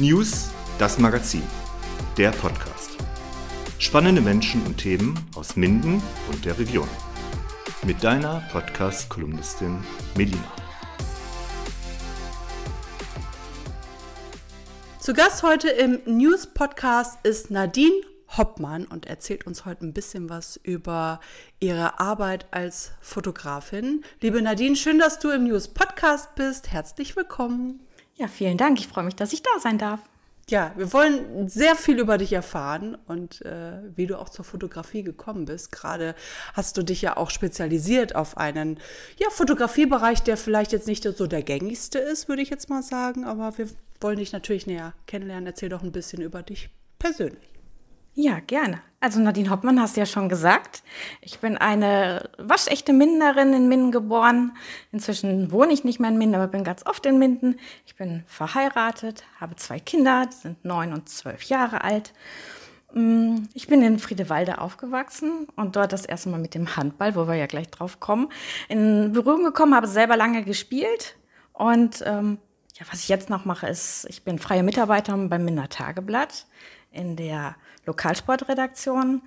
News, das Magazin, der Podcast. Spannende Menschen und Themen aus Minden und der Region. Mit deiner Podcast-Kolumnistin Melina. Zu Gast heute im News-Podcast ist Nadine Hoppmann und erzählt uns heute ein bisschen was über ihre Arbeit als Fotografin. Liebe Nadine, schön, dass du im News Podcast bist. Herzlich willkommen. Ja, vielen Dank. Ich freue mich, dass ich da sein darf. Ja, wir wollen sehr viel über dich erfahren und äh, wie du auch zur Fotografie gekommen bist. Gerade hast du dich ja auch spezialisiert auf einen ja, Fotografiebereich, der vielleicht jetzt nicht so der gängigste ist, würde ich jetzt mal sagen. Aber wir wollen dich natürlich näher kennenlernen. Erzähl doch ein bisschen über dich persönlich. Ja, gerne. Also Nadine Hoppmann hast ja schon gesagt. Ich bin eine waschechte Mindenerin in Minden geboren. Inzwischen wohne ich nicht mehr in Minden, aber bin ganz oft in Minden. Ich bin verheiratet, habe zwei Kinder, die sind neun und zwölf Jahre alt. Mm, ich bin in Friedewalde aufgewachsen und dort das erste Mal mit dem Handball, wo wir ja gleich drauf kommen, in Berührung gekommen, habe selber lange gespielt und ähm, ja, was ich jetzt noch mache, ist, ich bin freie Mitarbeiterin beim Minder Tageblatt in der Lokalsportredaktion.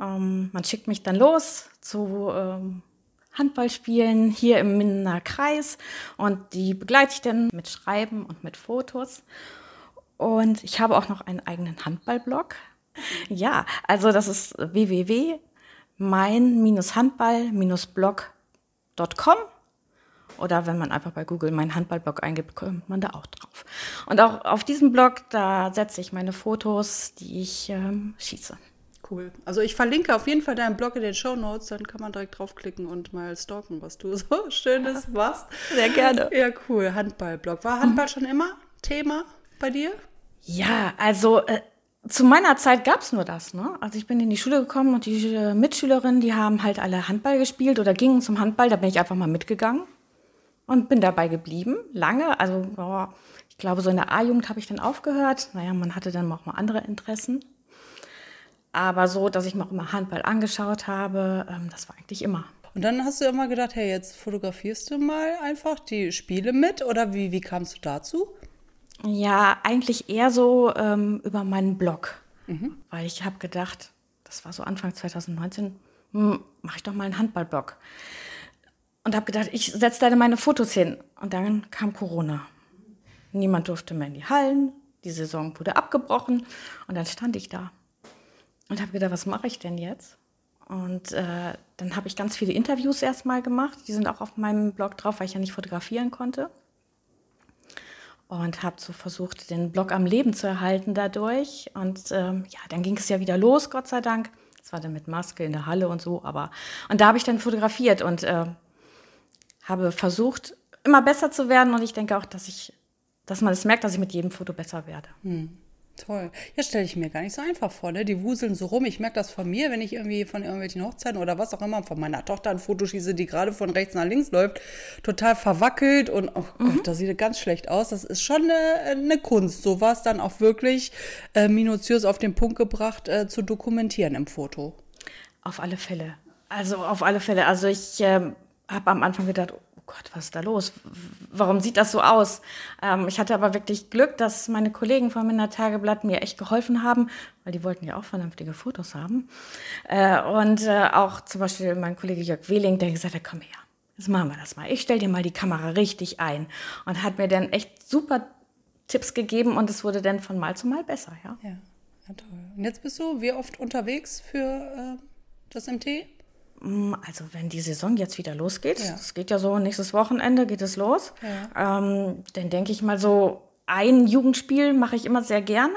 Ähm, man schickt mich dann los zu ähm, Handballspielen hier im Mindener Kreis und die begleite ich dann mit Schreiben und mit Fotos. Und ich habe auch noch einen eigenen Handballblog. Ja, also das ist www.mein-handball-blog.com oder wenn man einfach bei Google meinen Handballblog eingibt, kommt man da auch drauf. Und auch auf diesem Blog, da setze ich meine Fotos, die ich ähm, schieße. Cool. Also ich verlinke auf jeden Fall deinen Blog in den Show Notes, dann kann man direkt draufklicken und mal stalken, was du so Schönes machst. Sehr gerne. Ja, cool. Handballblog. War Handball mhm. schon immer Thema bei dir? Ja, also äh, zu meiner Zeit gab es nur das. Ne? Also ich bin in die Schule gekommen und die Mitschülerinnen, die haben halt alle Handball gespielt oder gingen zum Handball. Da bin ich einfach mal mitgegangen und bin dabei geblieben, lange. Also boah, ich glaube, so in der A-Jugend habe ich dann aufgehört. Naja, man hatte dann auch mal andere Interessen. Aber so, dass ich mir auch immer Handball angeschaut habe, ähm, das war eigentlich immer. Und dann hast du immer gedacht, hey, jetzt fotografierst du mal einfach die Spiele mit oder wie, wie kamst du dazu? Ja, eigentlich eher so ähm, über meinen Blog. Mhm. Weil ich habe gedacht, das war so Anfang 2019, hm, mache ich doch mal einen Handballblog und habe gedacht, ich setze da meine Fotos hin. Und dann kam Corona. Niemand durfte mehr in die Hallen. Die Saison wurde abgebrochen. Und dann stand ich da und habe gedacht, was mache ich denn jetzt? Und äh, dann habe ich ganz viele Interviews erstmal gemacht. Die sind auch auf meinem Blog drauf, weil ich ja nicht fotografieren konnte. Und habe so versucht, den Blog am Leben zu erhalten dadurch. Und ähm, ja, dann ging es ja wieder los, Gott sei Dank. Das war dann mit Maske in der Halle und so. Aber und da habe ich dann fotografiert und äh, habe versucht, immer besser zu werden und ich denke auch, dass ich, dass man es das merkt, dass ich mit jedem Foto besser werde. Hm. Toll. Ja, stelle ich mir gar nicht so einfach vor, ne? Die wuseln so rum. Ich merke das von mir, wenn ich irgendwie von irgendwelchen Hochzeiten oder was auch immer von meiner Tochter ein Foto schieße, die gerade von rechts nach links läuft, total verwackelt und oh Gott, mhm. das sieht ganz schlecht aus. Das ist schon eine, eine Kunst, sowas dann auch wirklich äh, minutiös auf den Punkt gebracht äh, zu dokumentieren im Foto. Auf alle Fälle. Also auf alle Fälle. Also ich äh, habe am Anfang gedacht, oh Gott, was ist da los? Warum sieht das so aus? Ähm, ich hatte aber wirklich Glück, dass meine Kollegen vom Minder Tageblatt mir echt geholfen haben, weil die wollten ja auch vernünftige Fotos haben. Äh, und äh, auch zum Beispiel mein Kollege Jörg Wehling, der gesagt hat, komm her, jetzt machen wir das mal. Ich stelle dir mal die Kamera richtig ein. Und hat mir dann echt super Tipps gegeben und es wurde dann von Mal zu Mal besser, ja. Ja, ja toll. Und jetzt bist du wie oft unterwegs für äh, das MT? Mm, also wenn die Saison jetzt wieder losgeht, es ja. geht ja so nächstes Wochenende geht es los, ja. ähm, dann denke ich mal so, ein Jugendspiel mache ich immer sehr gerne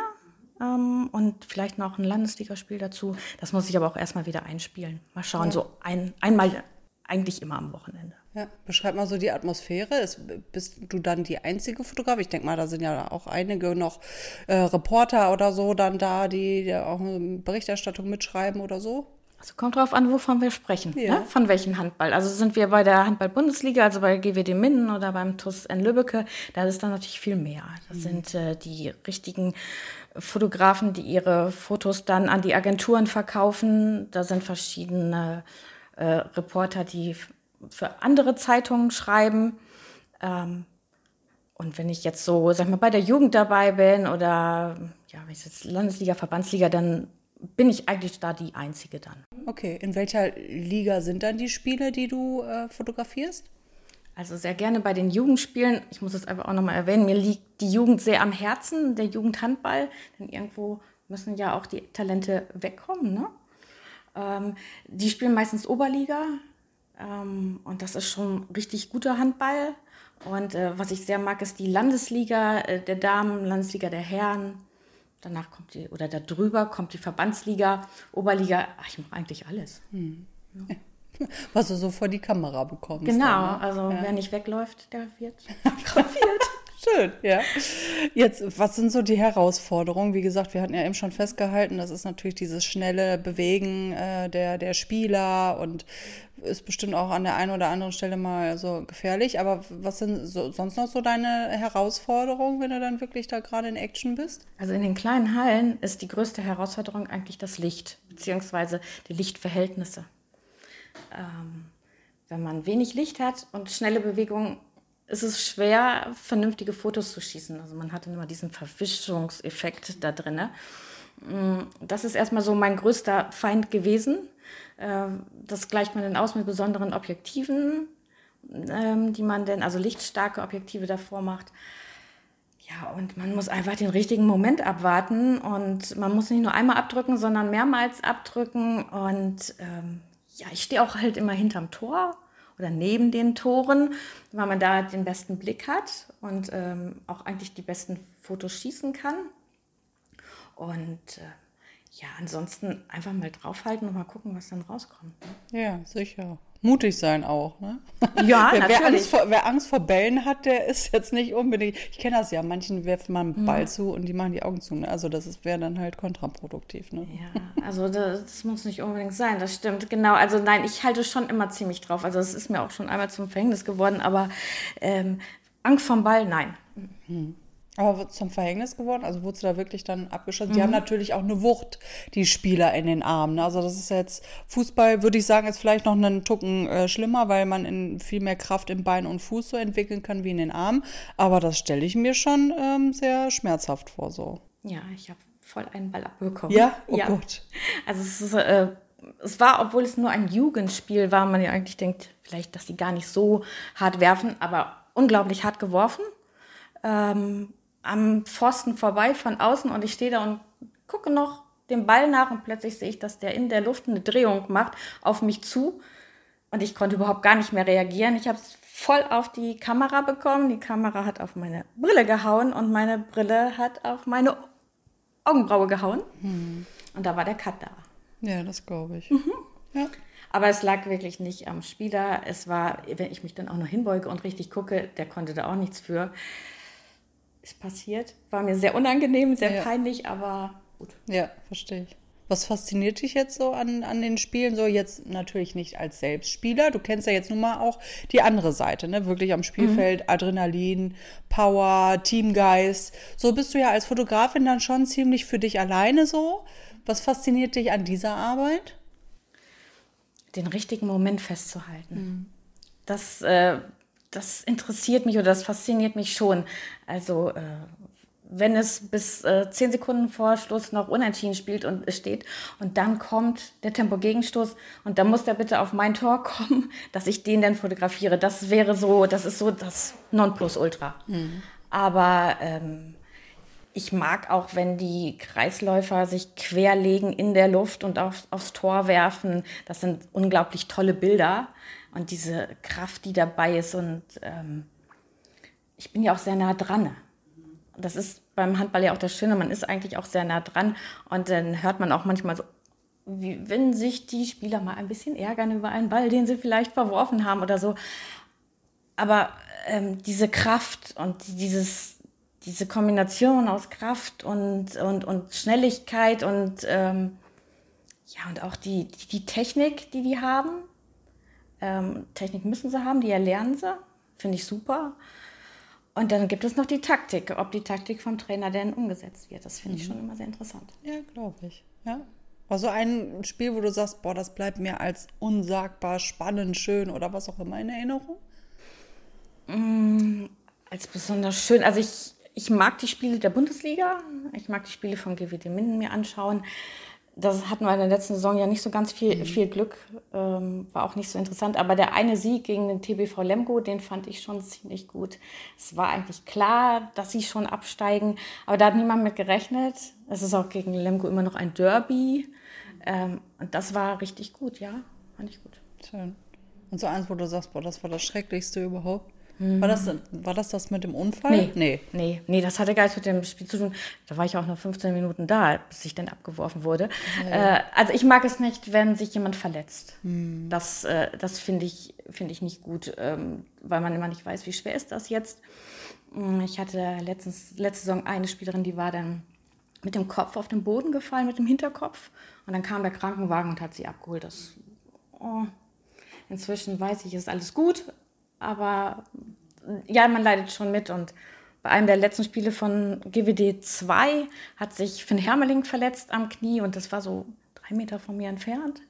ähm, und vielleicht noch ein Landesligaspiel dazu. Das muss ich aber auch erstmal wieder einspielen. Mal schauen, ja. so ein, einmal eigentlich immer am Wochenende. Ja, beschreib mal so die Atmosphäre. Ist, bist du dann die einzige Fotograf? Ich denke mal, da sind ja auch einige noch äh, Reporter oder so dann da, die, die auch Berichterstattung mitschreiben oder so. Also kommt drauf an, wovon wir sprechen. Ja. Ne? Von welchem Handball. Also sind wir bei der Handball-Bundesliga, also bei GWD Minden oder beim TUS N Lübbecke, da ist dann natürlich viel mehr. Das mhm. sind äh, die richtigen Fotografen, die ihre Fotos dann an die Agenturen verkaufen. Da sind verschiedene äh, Reporter, die für andere Zeitungen schreiben. Ähm, und wenn ich jetzt so, sag mal, bei der Jugend dabei bin oder ja, wenn ich jetzt Landesliga, Verbandsliga, dann bin ich eigentlich da die Einzige dann. Okay, in welcher Liga sind dann die Spiele, die du äh, fotografierst? Also sehr gerne bei den Jugendspielen. Ich muss es einfach auch nochmal erwähnen, mir liegt die Jugend sehr am Herzen, der Jugendhandball. Denn irgendwo müssen ja auch die Talente wegkommen. Ne? Ähm, die spielen meistens Oberliga. Ähm, und das ist schon richtig guter Handball. Und äh, was ich sehr mag, ist die Landesliga äh, der Damen, Landesliga der Herren. Danach kommt die, oder darüber kommt die Verbandsliga, Oberliga. Ach, ich mache eigentlich alles. Hm. Ja. Was du so vor die Kamera bekommst. Genau, dann, ne? also ja. wer nicht wegläuft, der wird fotografiert. Schön, ja. Jetzt, was sind so die Herausforderungen? Wie gesagt, wir hatten ja eben schon festgehalten, das ist natürlich dieses schnelle Bewegen äh, der, der Spieler und ist bestimmt auch an der einen oder anderen Stelle mal so gefährlich. Aber was sind so, sonst noch so deine Herausforderungen, wenn du dann wirklich da gerade in Action bist? Also in den kleinen Hallen ist die größte Herausforderung eigentlich das Licht, beziehungsweise die Lichtverhältnisse. Ähm, wenn man wenig Licht hat und schnelle Bewegungen, ist es schwer, vernünftige Fotos zu schießen. Also man hat immer diesen Verwischungseffekt da drin. Mm, das ist erstmal so mein größter Feind gewesen. Ähm, das gleicht man dann aus mit besonderen Objektiven, ähm, die man denn, also lichtstarke Objektive davor macht. Ja, und man muss einfach den richtigen Moment abwarten und man muss nicht nur einmal abdrücken, sondern mehrmals abdrücken und ähm, ja, ich stehe auch halt immer hinterm Tor oder neben den Toren, weil man da den besten Blick hat und ähm, auch eigentlich die besten Fotos schießen kann. Und äh, ja, ansonsten einfach mal draufhalten und mal gucken, was dann rauskommt. Ne? Ja, sicher mutig sein auch, ne? Ja, wer, natürlich. Wer Angst, vor, wer Angst vor Bällen hat, der ist jetzt nicht unbedingt. Ich kenne das ja, manchen werfen man einen Ball mhm. zu und die machen die Augen zu. Ne? Also das wäre dann halt kontraproduktiv. Ne? Ja, also das, das, muss nicht unbedingt sein, das stimmt. Genau, also nein, ich halte schon immer ziemlich drauf. Also es ist mir auch schon einmal zum Verhängnis geworden, aber ähm, Angst vom Ball, nein. Mhm. Aber zum Verhängnis geworden? Also wurdest du da wirklich dann abgeschossen? Mhm. Die haben natürlich auch eine Wucht, die Spieler in den Armen. Also das ist jetzt, Fußball würde ich sagen, ist vielleicht noch einen Tucken äh, schlimmer, weil man in viel mehr Kraft im Bein und Fuß so entwickeln kann wie in den Armen. Aber das stelle ich mir schon ähm, sehr schmerzhaft vor so. Ja, ich habe voll einen Ball abbekommen. Ja? Oh ja. Gott. Also es ist, äh, es war, obwohl es nur ein Jugendspiel war, man ja eigentlich denkt, vielleicht, dass die gar nicht so hart werfen, aber unglaublich hart geworfen. Ähm, am Pfosten vorbei von außen und ich stehe da und gucke noch dem Ball nach und plötzlich sehe ich, dass der in der Luft eine Drehung macht auf mich zu und ich konnte überhaupt gar nicht mehr reagieren. Ich habe es voll auf die Kamera bekommen. Die Kamera hat auf meine Brille gehauen und meine Brille hat auf meine Augenbraue gehauen. Hm. Und da war der Cut da. Ja, das glaube ich. Mhm. Ja. Aber es lag wirklich nicht am Spieler. Es war, wenn ich mich dann auch noch hinbeuge und richtig gucke, der konnte da auch nichts für ist passiert. War mir sehr unangenehm, sehr ja. peinlich, aber gut. Ja, verstehe ich. Was fasziniert dich jetzt so an, an den Spielen? So jetzt natürlich nicht als Selbstspieler. Du kennst ja jetzt nun mal auch die andere Seite, ne? Wirklich am Spielfeld, mhm. Adrenalin, Power, Teamgeist. So bist du ja als Fotografin dann schon ziemlich für dich alleine so. Was fasziniert dich an dieser Arbeit? Den richtigen Moment festzuhalten. Mhm. Das äh, das interessiert mich oder das fasziniert mich schon. Also äh, wenn es bis äh, zehn Sekunden vor Schluss noch unentschieden spielt und steht und dann kommt der Tempo-Gegenstoß und dann muss der bitte auf mein Tor kommen, dass ich den dann fotografiere. Das wäre so, das ist so das Nonplusultra. Mhm. Aber ähm, ich mag auch, wenn die Kreisläufer sich querlegen in der Luft und auf, aufs Tor werfen. Das sind unglaublich tolle Bilder und diese Kraft, die dabei ist. Und ähm, ich bin ja auch sehr nah dran. Das ist beim Handball ja auch das Schöne, man ist eigentlich auch sehr nah dran. Und dann hört man auch manchmal so, wie, wenn sich die Spieler mal ein bisschen ärgern über einen Ball, den sie vielleicht verworfen haben oder so. Aber ähm, diese Kraft und dieses, diese Kombination aus Kraft und, und, und Schnelligkeit und, ähm, ja, und auch die, die, die Technik, die die haben, ähm, Technik müssen sie haben, die erlernen sie. Finde ich super. Und dann gibt es noch die Taktik, ob die Taktik vom Trainer denn umgesetzt wird. Das finde ich mhm. schon immer sehr interessant. Ja, glaube ich. Ja. Also ein Spiel, wo du sagst, boah, das bleibt mir als unsagbar spannend, schön oder was auch immer in Erinnerung? Mm, Als besonders schön, also ich, ich mag die Spiele der Bundesliga, ich mag die Spiele von GWD Minden mir anschauen. Das hatten wir in der letzten Saison ja nicht so ganz viel, viel Glück, ähm, war auch nicht so interessant. Aber der eine Sieg gegen den TBV Lemgo, den fand ich schon ziemlich gut. Es war eigentlich klar, dass sie schon absteigen, aber da hat niemand mit gerechnet. Es ist auch gegen Lemgo immer noch ein Derby. Ähm, und das war richtig gut, ja, fand ich gut. Schön. Und so eins, wo du sagst, boah, das war das Schrecklichste überhaupt. War, das, war das das mit dem Unfall? Nee, nee, nee, nee, das hatte gar nichts mit dem Spiel zu tun. Da war ich auch noch 15 Minuten da, bis ich dann abgeworfen wurde. Äh, also ich mag es nicht, wenn sich jemand verletzt. Das, äh, das finde ich, finde ich nicht gut, ähm, weil man immer nicht weiß, wie schwer ist das jetzt. Mm, Ich hatte letztens, letzte Saison eine Spielerin, die war dann mit dem Kopf auf den Boden gefallen, mit dem Hinterkopf. Und dann kam der Krankenwagen und hat sie abgeholt. Das, oh, inzwischen weiß ich, ist alles gut, aber ja, man leidet schon mit. Und bei einem der letzten Spiele von GWD 2 hat sich Finn Hermeling verletzt am Knie und das war so drei Meter von mir entfernt.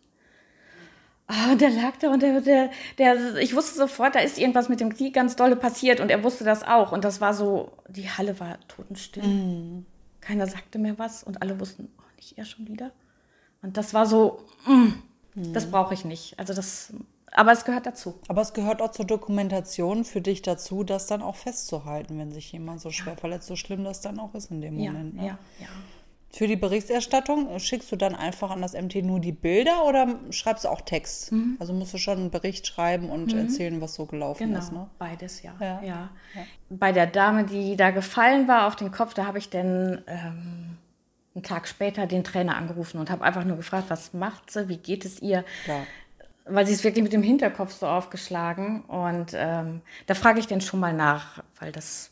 Ah, und der lag da und der, der, der, ich wusste sofort, da ist irgendwas mit dem Knie ganz dolle passiert und er wusste das auch. Und das war so, die Halle war totenstill. Keiner sagte mehr was und alle wussten, oh, nicht er schon wieder. Und das war so, mm, das brauche ich nicht. Also das, aber es gehört dazu. Aber es gehört auch zur Dokumentation für dich dazu, das dann auch festzuhalten, wenn sich jemand so schwer verletzt, so schlimm das dann auch ist in dem Ja, Moment. ja, Ne? ja. Für die Berichterstattung äh, schickst du dann einfach an das MT nur die Bilder oder schreibst du auch Text? Also musst du schon einen Bericht schreiben und erzählen, was so gelaufen Genau, ist. Ne? beides, ja. Ja. Ja. Bei der Dame, die da gefallen war auf den Kopf, da habe ich dann ähm, einen Tag später den Trainer angerufen und habe einfach nur gefragt, was macht sie, wie geht es ihr? Klar. Weil sie ist wirklich mit dem Hinterkopf so aufgeschlagen. Und ähm, da frage ich dann schon mal nach, weil das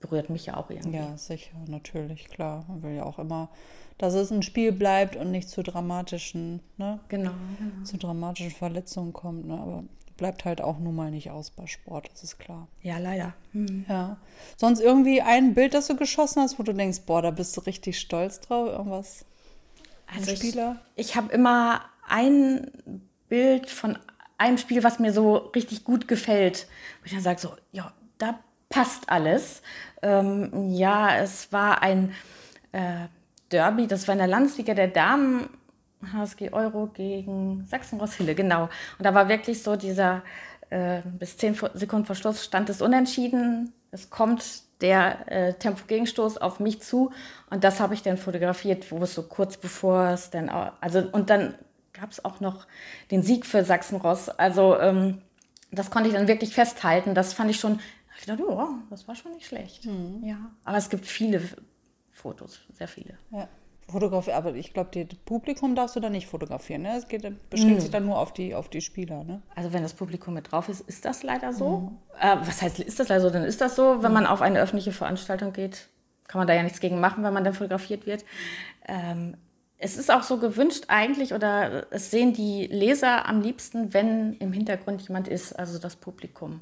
berührt mich ja auch irgendwie. Ja, sicher, natürlich, klar. Man will ja auch immer, dass es ein Spiel bleibt und nicht zu dramatischen, ne? Genau, genau. zu dramatischen Verletzungen kommt. Ne? Aber bleibt halt auch nun mal nicht aus bei Sport, das ist klar. Ja, leider. Hm. Ja. Sonst irgendwie ein Bild, das du geschossen hast, wo du denkst, boah, da bist du richtig stolz drauf, irgendwas. Also ich, Spieler? ich habe immer ein Bild von einem Spiel, was mir so richtig gut gefällt. Wo ich dann sage so, ja, da passt alles. Ähm, ja, es war ein äh, Derby, das war in der Landesliga der Damen. HSG Euro gegen Sachsen-Ross-Hille, genau. Und da war wirklich so dieser, äh, bis zehn Sekunden vor Schluss stand es unentschieden. Es kommt der äh, Tempo-Gegenstoß auf mich zu und das habe ich dann fotografiert, wo es so kurz bevor es dann, also und dann gab es auch noch den Sieg für Sachsen-Ross. Also ähm, das konnte ich dann wirklich festhalten. Das fand ich schon, ich dachte, ja, das war schon nicht schlecht. Ja, aber es gibt viele Fotos, sehr viele. Ja. Fotografie, aber ich glaube, das Publikum darfst du da nicht fotografieren. Ne? Es geht, beschränkt sich dann nur auf die, auf die Spieler. Ne? Also wenn das Publikum mit drauf ist, ist das leider so. Äh, was heißt, ist das leider so? Dann ist das so. Wenn man auf eine öffentliche Veranstaltung geht, kann man da ja nichts gegen machen, wenn man dann fotografiert wird. Ähm, es ist auch so gewünscht eigentlich, oder es sehen die Leser am liebsten, wenn im Hintergrund jemand ist, also das Publikum.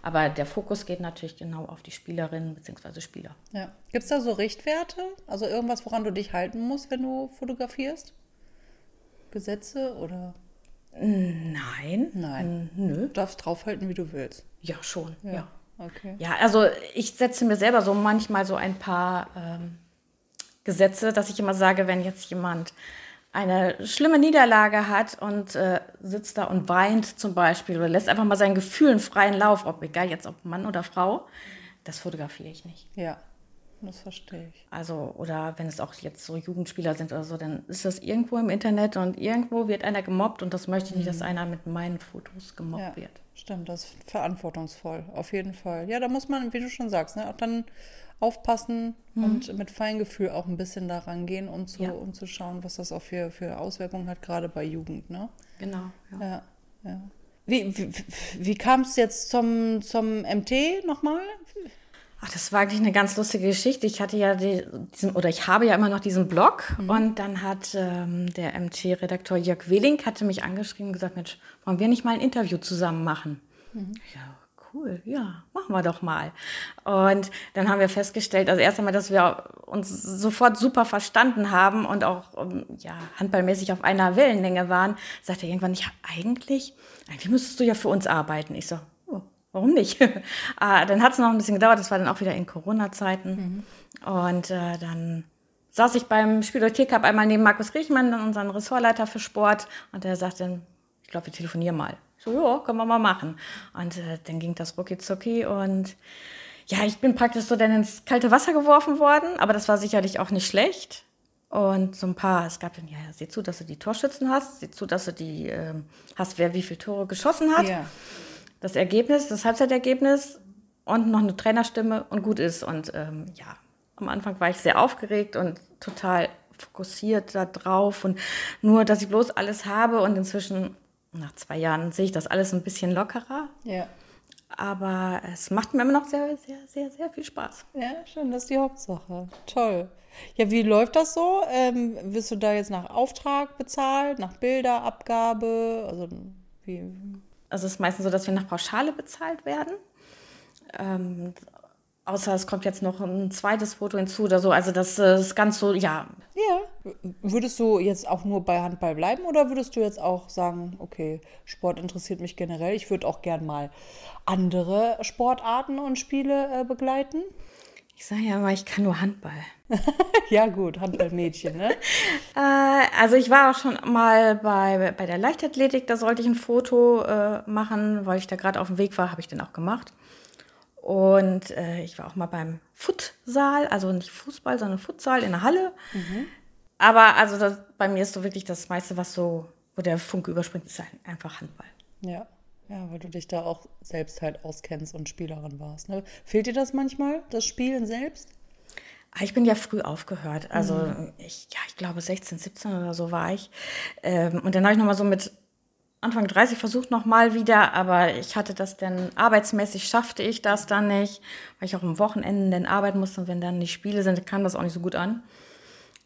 Aber der Fokus geht natürlich genau auf die Spielerinnen bzw. Spieler. Ja. Gibt es da so Richtwerte? Also irgendwas, woran du dich halten musst, wenn du fotografierst? Gesetze oder Nein. Nein. Mm, Nö. du darfst draufhalten, wie du willst? Ja, schon. ja. Okay. Ja, also ich setze mir selber so manchmal so ein paar ähm, Gesetze, dass ich immer sage, wenn jetzt jemand eine schlimme Niederlage hat und äh, sitzt da und weint zum Beispiel oder lässt einfach mal seinen Gefühlen freien Lauf, ob egal jetzt ob Mann oder Frau, das fotografiere ich nicht. Ja, das verstehe ich. Also, oder wenn es auch jetzt so Jugendspieler sind oder so, dann ist das irgendwo im Internet und irgendwo wird einer gemobbt und das möchte ich nicht, dass einer mit meinen Fotos gemobbt Ja, wird. stimmt, das ist verantwortungsvoll, auf jeden Fall. Ja, da muss man, wie du schon sagst, ne, auch dann aufpassen und mit Feingefühl auch ein bisschen da rangehen, um zu, Ja. um zu schauen, was das auch für, für Auswirkungen hat, gerade bei Jugend. Ne? Genau. Ja. Ja, ja. Wie, wie, wie kam es jetzt zum, zum MT nochmal? Ach, das war eigentlich eine ganz lustige Geschichte. Ich hatte ja die, diesen, oder ich habe ja immer noch diesen Blog und dann hat ähm, der MT-Redakteur Jörg Wehling hatte mich angeschrieben und gesagt, Mensch, wollen wir nicht mal ein Interview zusammen machen? Ja, cool, ja, machen wir doch mal. Und dann haben wir festgestellt, also erst einmal, dass wir uns sofort super verstanden haben und auch ähm, ja, handballmäßig auf einer Wellenlänge waren, sagte er irgendwann, ja, eigentlich, eigentlich müsstest du ja für uns arbeiten. Ich so, oh, warum nicht? ah, dann hat es noch ein bisschen gedauert, das war dann auch wieder in Corona-Zeiten. Mhm. Und äh, dann saß ich beim Spielothek Cup einmal neben Markus Griechmann, unseren Ressortleiter für Sport, und der sagte, ich glaube, wir telefonieren mal. So, ja, können wir mal machen. Und äh, dann ging das rucki zucki und ja, ich bin praktisch so dann ins kalte Wasser geworfen worden, aber das war sicherlich auch nicht schlecht. Und so ein paar, es gab dann, ja, sieh zu, dass du die Torschützen hast, sieh zu, dass du die äh, hast, wer wie viele Tore geschossen hat. Ja. Das Ergebnis, das Halbzeitergebnis und noch eine Trainerstimme und gut ist. Und ähm, ja, am Anfang war ich sehr aufgeregt und total fokussiert da drauf und nur, dass ich bloß alles habe und inzwischen nach zwei Jahren sehe ich das alles ein bisschen lockerer. Ja. Aber es macht mir immer noch sehr, sehr, sehr, sehr viel Spaß. Ja, schön, das ist die Hauptsache. Toll. Ja, wie läuft das so? Ähm, wirst du da jetzt nach Auftrag bezahlt, nach Bilderabgabe? Also, wie? also es ist meistens so, dass wir nach Pauschale bezahlt werden. Ähm, Außer es kommt jetzt noch ein zweites Foto hinzu oder so. Also das ist ganz so, ja. Ja. Würdest du jetzt auch nur bei Handball bleiben oder würdest du jetzt auch sagen, okay, Sport interessiert mich generell. Ich würde auch gern mal andere Sportarten und Spiele äh, begleiten? Ich sage ja mal, ich kann nur Handball. ja gut, Handballmädchen, ne? äh, also ich war auch schon mal bei, bei der Leichtathletik, da sollte ich ein Foto äh, machen, weil ich da gerade auf dem Weg war, habe ich den auch gemacht. Und äh, ich war auch mal beim Futsal, also nicht Fußball, sondern Futsal in der Halle. Mhm. Aber also das, bei mir ist so wirklich das meiste, was so, wo der Funke überspringt, ist einfach Handball. Ja. Ja, weil du dich da auch selbst halt auskennst und Spielerin warst. Ne? Fehlt dir das manchmal, das Spielen selbst? Ah, ich bin ja früh aufgehört. Also mhm. ich, ja, ich glaube 16, 17 oder so war ich. Ähm, und dann habe ich nochmal so mit Anfang 30 versucht nochmal wieder, aber ich hatte das dann arbeitsmäßig, schaffte ich das dann nicht, weil ich auch am Wochenende dann arbeiten musste und wenn dann die Spiele sind, kam das auch nicht so gut an.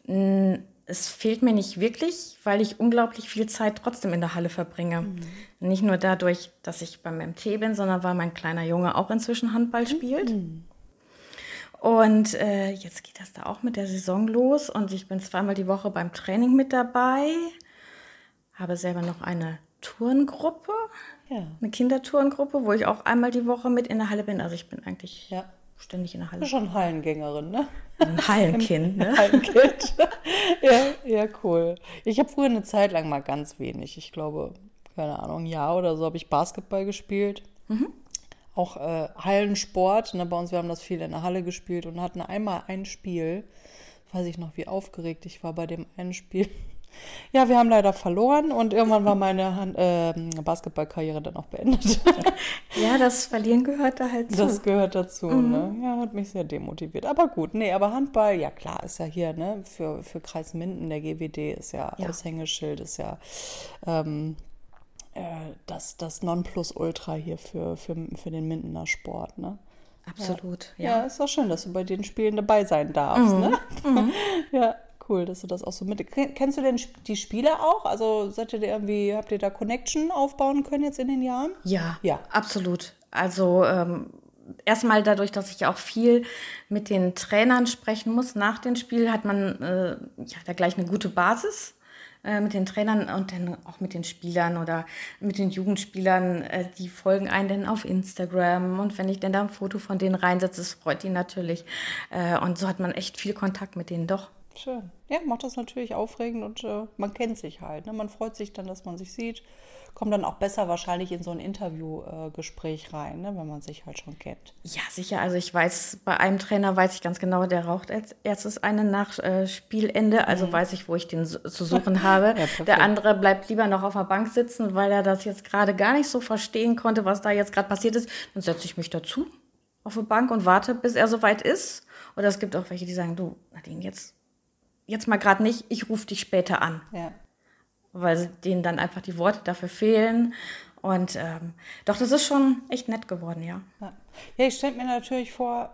Es fehlt mir nicht wirklich, weil ich unglaublich viel Zeit trotzdem in der Halle verbringe. Mhm. Nicht nur dadurch, dass ich beim MT bin, sondern weil mein kleiner Junge auch inzwischen Handball spielt. Mhm. Und äh, jetzt geht das da auch mit der Saison los und ich bin zweimal die Woche beim Training mit dabei, habe selber noch eine Turngruppe, ja. eine Kinderturngruppe, wo ich auch einmal die Woche mit in der Halle bin. Also ich bin eigentlich ja. Ständig in der Halle. Schon Hallengängerin, ne? Ein Hallenkind, ne? Hallenkind. ja, ja, cool. Ich habe früher eine Zeit lang mal ganz wenig. Ich glaube, keine Ahnung, ein Jahr oder so habe ich Basketball gespielt. Mhm. Auch äh, Hallensport. Ne? Bei uns, wir haben das viel in der Halle gespielt und hatten einmal ein Spiel. Weiß ich noch, wie aufgeregt ich war bei dem einen Spiel. Ja, wir haben leider verloren und irgendwann war meine Hand, äh, Basketballkarriere dann auch beendet. ja, das Verlieren gehört da halt zu. Das gehört dazu, mhm. ne? Ja, hat mich sehr demotiviert. Aber gut, nee, aber Handball, ja klar, ist ja hier, ne, für, für Kreis Minden, der GWD ist ja, ja. Aushängeschild, ist ja ähm, äh, das, das Nonplusultra hier für, für, für den Mindener Sport, ne? Absolut, ja. ja. ja. ist doch schön, dass du bei den Spielen dabei sein darfst, mhm. ne? Mhm. ja cool, dass du das auch so mit. Kennst du denn die Spiele auch? Also seid ihr irgendwie, habt ihr da Connection aufbauen können jetzt in den Jahren? Ja, ja, absolut. Also ähm, erstmal dadurch, dass ich auch viel mit den Trainern sprechen muss nach dem Spiel, hat man äh, ja da gleich eine gute Basis äh, mit den Trainern und dann auch mit den Spielern oder mit den Jugendspielern, äh, die folgen einen dann auf Instagram und wenn ich dann da ein Foto von denen reinsetze, das freut die natürlich. Äh, und so hat man echt viel Kontakt mit denen doch. Schön. Ja, macht das natürlich aufregend und äh, man kennt sich halt. Ne? Man freut sich dann, dass man sich sieht. Kommt dann auch besser wahrscheinlich in so ein Interviewgespräch äh, rein, ne? wenn man sich halt schon kennt. Ja, sicher. Also ich weiß, bei einem Trainer weiß ich ganz genau, der raucht als erstes eine nach äh, Spielende. Also mhm. weiß ich, wo ich den zu suchen habe. ja, der andere bleibt lieber noch auf der Bank sitzen, weil er das jetzt gerade gar nicht so verstehen konnte, was da jetzt gerade passiert ist. Dann setze ich mich dazu auf die Bank und warte, bis er soweit ist. Oder es gibt auch welche, die sagen, du, Nadine, jetzt jetzt mal gerade nicht, ich rufe dich später an. Ja. Weil denen dann einfach die Worte dafür fehlen. Und ähm, doch, das ist schon echt nett geworden, ja. Ja, ja ich stelle mir natürlich vor,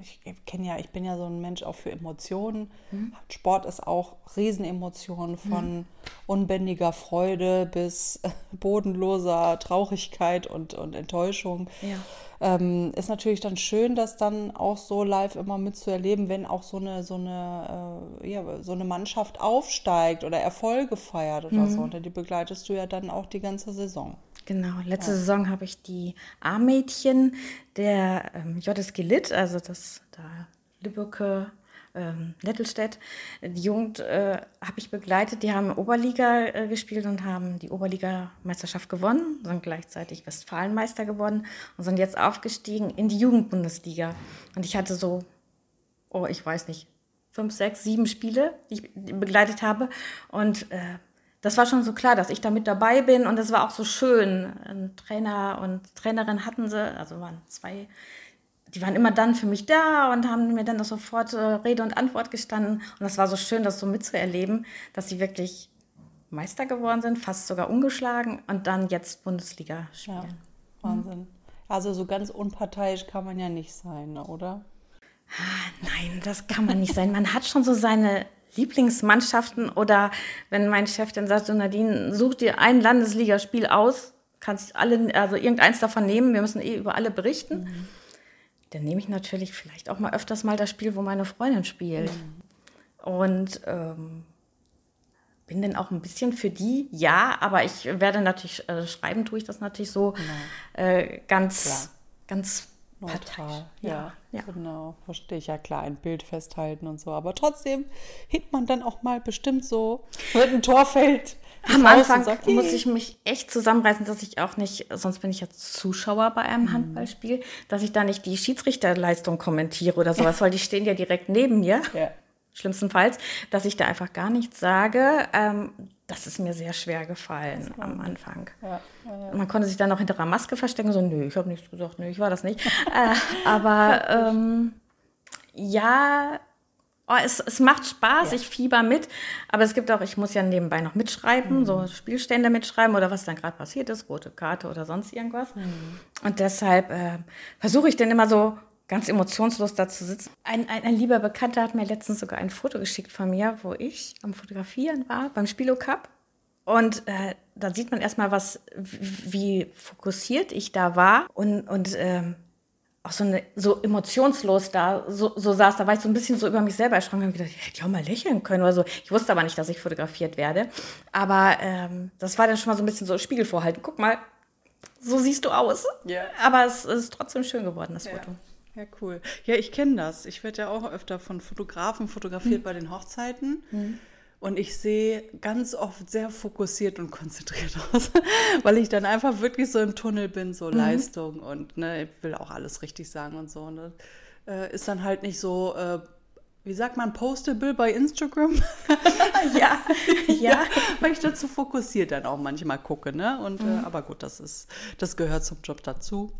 ich kenne ja, ich bin ja so ein Mensch auch für Emotionen. Mhm. Sport ist auch Riesenemotionen von mhm. unbändiger Freude bis bodenloser Traurigkeit und, und Enttäuschung. Ja. Ähm, ist natürlich dann schön, das dann auch so live immer mitzuerleben, wenn auch so eine, so eine, äh, ja, so eine Mannschaft aufsteigt oder Erfolge feiert oder mhm. so. Und die begleitest du ja dann auch die ganze Saison. Genau, letzte ja. Saison habe ich die A-Mädchen der ähm, JSG Lit, also das da Lübbecke, ähm, Nettelstedt, die Jugend äh, habe ich begleitet. Die haben Oberliga äh, gespielt und haben die Oberligameisterschaft gewonnen, sind gleichzeitig Westfalenmeister geworden und sind jetzt aufgestiegen in die Jugendbundesliga. Und ich hatte so, oh, ich weiß nicht, fünf, sechs, sieben Spiele, die ich begleitet habe. Und äh, das war schon so klar, dass ich da mit dabei bin und es war auch so schön. Ein Trainer und Trainerin hatten sie, also waren zwei, die waren immer dann für mich da und haben mir dann auch sofort äh, Rede und Antwort gestanden. Und das war so schön, das so mitzuerleben, dass sie wirklich Meister geworden sind, fast sogar ungeschlagen und dann jetzt Bundesliga spielen. Ja, Wahnsinn. Also so ganz unparteiisch kann man ja nicht sein, oder? Ah, nein, das kann man nicht sein. Man hat schon so seine Lieblingsmannschaften oder wenn mein Chef dann sagt, so Nadine, such dir ein Landesligaspiel aus, kannst alle, also irgendeins davon nehmen, wir müssen eh über alle berichten. Mhm. Dann nehme ich natürlich vielleicht auch mal öfters mal das Spiel, wo meine Freundin spielt. Mhm. Und ähm, bin dann auch ein bisschen für die, ja, aber ich werde natürlich, äh, schreiben tue ich das natürlich so genau. äh, ganz, Klar. ganz Neutral. Ja, ja, genau. Verstehe ich ja klar, ein Bild festhalten und so. Aber trotzdem hit man dann auch mal bestimmt so, wird ein Tor fällt. Am Anfang sagt, muss ich mich echt zusammenreißen, dass ich auch nicht, sonst bin ich ja Zuschauer bei einem mhm. Handballspiel, dass ich da nicht die Schiedsrichterleistung kommentiere oder sowas, weil die stehen ja direkt neben mir. Ja schlimmstenfalls, dass ich da einfach gar nichts sage. Ähm, das ist mir sehr schwer gefallen am Anfang. Ja, ja, ja. Man konnte sich dann noch hinter einer Maske verstecken, so, nö, ich habe nichts gesagt, nö, ich war das nicht. äh, aber ähm, ja, oh, es, es macht Spaß, ich fieber mit, aber es gibt auch, ich muss ja nebenbei noch mitschreiben, mhm. so Spielstände mitschreiben oder was dann gerade passiert ist, rote Karte oder sonst irgendwas. Mhm. Und deshalb äh, versuche ich dann immer so ganz emotionslos da zu sitzen. Ein, ein, ein, lieber Bekannter hat mir letztens sogar ein Foto geschickt von mir, wo ich am Fotografieren war, beim Spilo Cup. Und äh, da sieht man erstmal, was, wie fokussiert ich da war und, und ähm, auch so, eine, so emotionslos da so, so saß. Da war ich so ein bisschen so über mich selber erschrocken und gedacht, ich hätte ja auch mal lächeln können oder so. Ich wusste aber nicht, dass ich fotografiert werde. Aber ähm, das war dann schon mal so ein bisschen so Spiegel vorhalten. Guck mal, so siehst du aus. Yeah. Aber es ist trotzdem schön geworden, das yeah. Foto. Ja, cool. Ja, ich kenne das. Ich werde ja auch öfter von Fotografen fotografiert mhm. bei den Hochzeiten. Mhm. Und ich sehe ganz oft sehr fokussiert und konzentriert aus, weil ich dann einfach wirklich so im Tunnel bin, so mhm. Leistung und ne, ich will auch alles richtig sagen und so. Und das äh, ist dann halt nicht so, äh, wie sagt man, postable bei Instagram? ja, ja, ja. Weil ich dazu fokussiert dann auch manchmal gucke, ne? Und, äh, mhm. aber gut, das ist, das gehört zum Job dazu.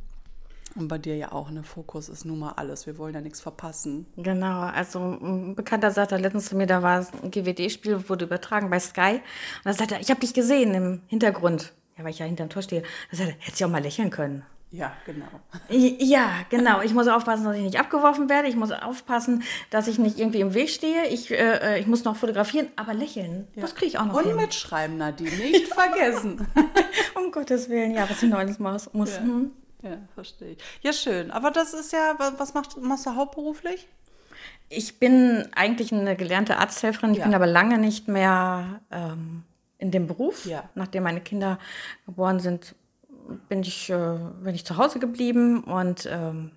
Und bei dir ja auch, ne? Fokus ist nun mal alles. Wir wollen ja nichts verpassen. Genau, also ein Bekannter sagte letztens zu mir, da war ein GWD-Spiel, wurde übertragen bei Sky. Und da sagte er, ich habe dich gesehen im Hintergrund. Ja, weil ich ja hinterm Tor stehe. Da sagte er, hättest du auch mal lächeln können. Ja, genau. Ja, genau. Ich muss aufpassen, dass ich nicht abgeworfen werde. Ich muss aufpassen, dass ich nicht irgendwie im Weg stehe. Ich, äh, ich muss noch fotografieren, aber lächeln, ja. das kriege ich auch noch Und hin. mitschreiben, Nadine, nicht vergessen. um Gottes Willen, ja, was ich noch alles muss. Ja. Hm. Ja, verstehe ich. Ja, schön. Aber das ist ja, was machst, machst du hauptberuflich? Ich bin eigentlich eine gelernte Arzthelferin. Ich ja. bin aber lange nicht mehr ähm, in dem Beruf. Ja. Nachdem meine Kinder geboren sind, bin ich, äh, bin ich zu Hause geblieben und ähm,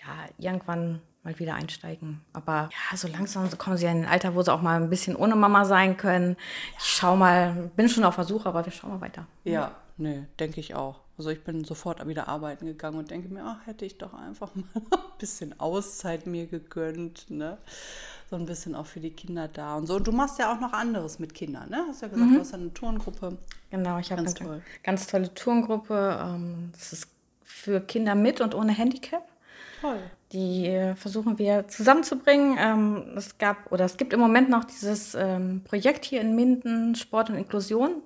ja, irgendwann mal wieder einsteigen. Aber ja, so langsam kommen sie in ein Alter, wo sie auch mal ein bisschen ohne Mama sein können. Ich schau mal, bin schon auf Versuch, aber wir schauen mal weiter. Ja, nee, denke ich auch. Also ich bin sofort wieder arbeiten gegangen und denke mir, ach, hätte ich doch einfach mal ein bisschen Auszeit mir gegönnt, ne? So ein bisschen auch für die Kinder da und so. Und du machst ja auch noch anderes mit Kindern, ne? Hast ja gesagt, mhm. du hast eine Turngruppe. Genau, ich habe eine toll. ganz tolle Turngruppe. Ähm, das ist für Kinder mit und ohne Handicap. Toll. Die äh, versuchen wir zusammenzubringen. Ähm, es gab oder es gibt im Moment noch dieses ähm, Projekt hier in Minden, Sport und Inklusion.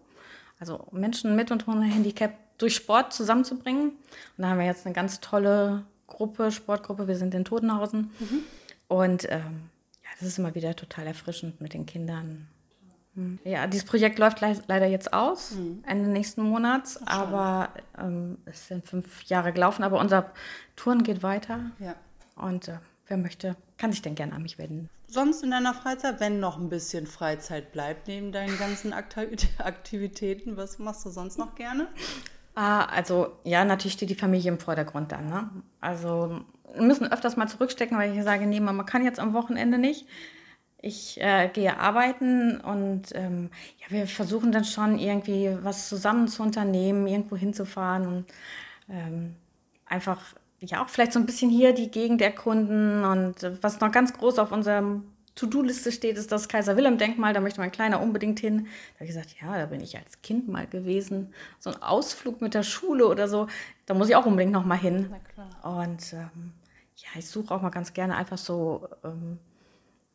Also Menschen mit und ohne Handicap durch Sport zusammenzubringen. Und da haben wir jetzt eine ganz tolle Gruppe, Sportgruppe. Wir sind in Totenhausen. Mhm. Und ähm, ja, das ist immer wieder total erfrischend mit den Kindern. Hm. Ja, dieses Projekt läuft le leider jetzt aus, mhm. Ende nächsten Monats. Ach, aber ähm, es sind fünf Jahre gelaufen, aber unser Touren geht weiter. Ja. Und äh, wer möchte, kann sich denn gerne an mich wenden. Sonst in deiner Freizeit, wenn noch ein bisschen Freizeit bleibt neben deinen ganzen Aktivitäten, was machst du sonst noch gerne? Ah, also ja, natürlich steht die Familie im Vordergrund dann. Ne? Also müssen öfters mal zurückstecken, weil ich sage, nee, man kann jetzt am Wochenende nicht. Ich äh, gehe arbeiten und ähm, ja, wir versuchen dann schon irgendwie was zusammen zu unternehmen, irgendwo hinzufahren und ähm, einfach ja auch vielleicht so ein bisschen hier die Gegend erkunden und äh, was noch ganz groß auf unserem To-Do-Liste steht, ist das Kaiser Wilhelm-Denkmal. Da möchte mein Kleiner unbedingt hin. Da habe ich gesagt, ja, da bin ich als Kind mal gewesen. So ein Ausflug mit der Schule oder so, da muss ich auch unbedingt noch mal hin. Und ähm, ja, ich suche auch mal ganz gerne einfach so ähm,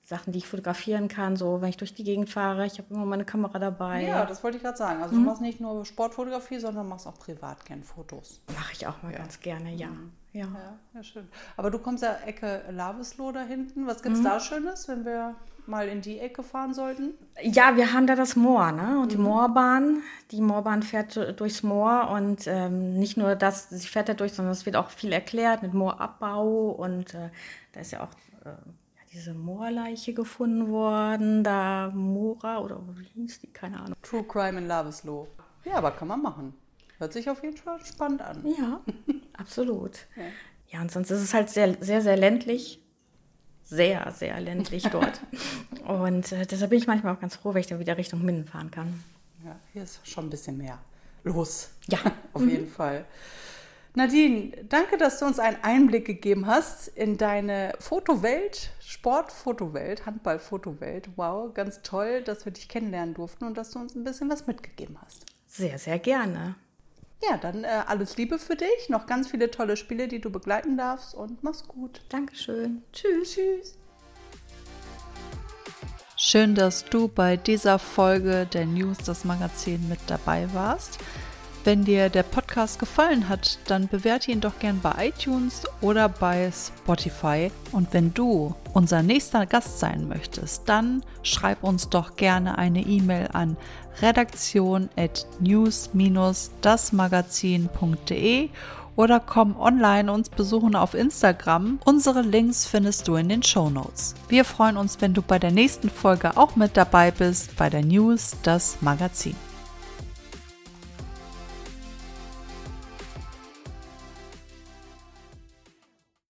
Sachen, die ich fotografieren kann, so wenn ich durch die Gegend fahre. Ich habe immer meine Kamera dabei. Ja, das wollte ich gerade sagen. Also mhm. du machst nicht nur Sportfotografie, sondern machst auch privat gern Fotos. Mache ich auch mal ja. ganz gerne, ja. Mhm. Ja. Ja. ja. schön. Aber du kommst ja Ecke Lavesloh da hinten. Was gibt es mhm. da Schönes, wenn wir mal in die Ecke fahren sollten? Ja, wir haben da das Moor, ne? Und die mhm. Moorbahn. Die Moorbahn fährt durchs Moor und ähm, nicht nur das, sie fährt da durch, sondern es wird auch viel erklärt mit Moorabbau und äh, da ist ja auch äh, diese Moorleiche gefunden worden, da Mora oder wie hieß die, keine Ahnung. True Crime in Laveslow. Ja, aber kann man machen. Hört sich auf jeden Fall spannend an. Ja, absolut. Ja. ja, und sonst ist es halt sehr, sehr, sehr ländlich. Sehr, sehr ländlich dort. und äh, deshalb bin ich manchmal auch ganz froh, wenn ich dann wieder Richtung Minden fahren kann. Ja, hier ist schon ein bisschen mehr los. Ja, auf mhm. jeden Fall. Nadine, danke, dass du uns einen Einblick gegeben hast in deine Fotowelt, Sportfotowelt, Handballfotowelt. Wow, ganz toll, dass wir dich kennenlernen durften und dass du uns ein bisschen was mitgegeben hast. Sehr, sehr gerne. Ja, dann äh, alles Liebe für dich, noch ganz viele tolle Spiele, die du begleiten darfst und mach's gut. Dankeschön. Tschüss. Tschüss. Schön, dass du bei dieser Folge der News das Magazin mit dabei warst. Wenn dir der Podcast gefallen hat, dann bewerte ihn doch gern bei iTunes oder bei Spotify. Und wenn du unser nächster Gast sein möchtest, dann schreib uns doch gerne eine E-Mail an redaktion at news-dasmagazin.de oder komm online uns besuchen auf Instagram. Unsere Links findest du in den Show Notes. Wir freuen uns, wenn du bei der nächsten Folge auch mit dabei bist bei der News Das Magazin.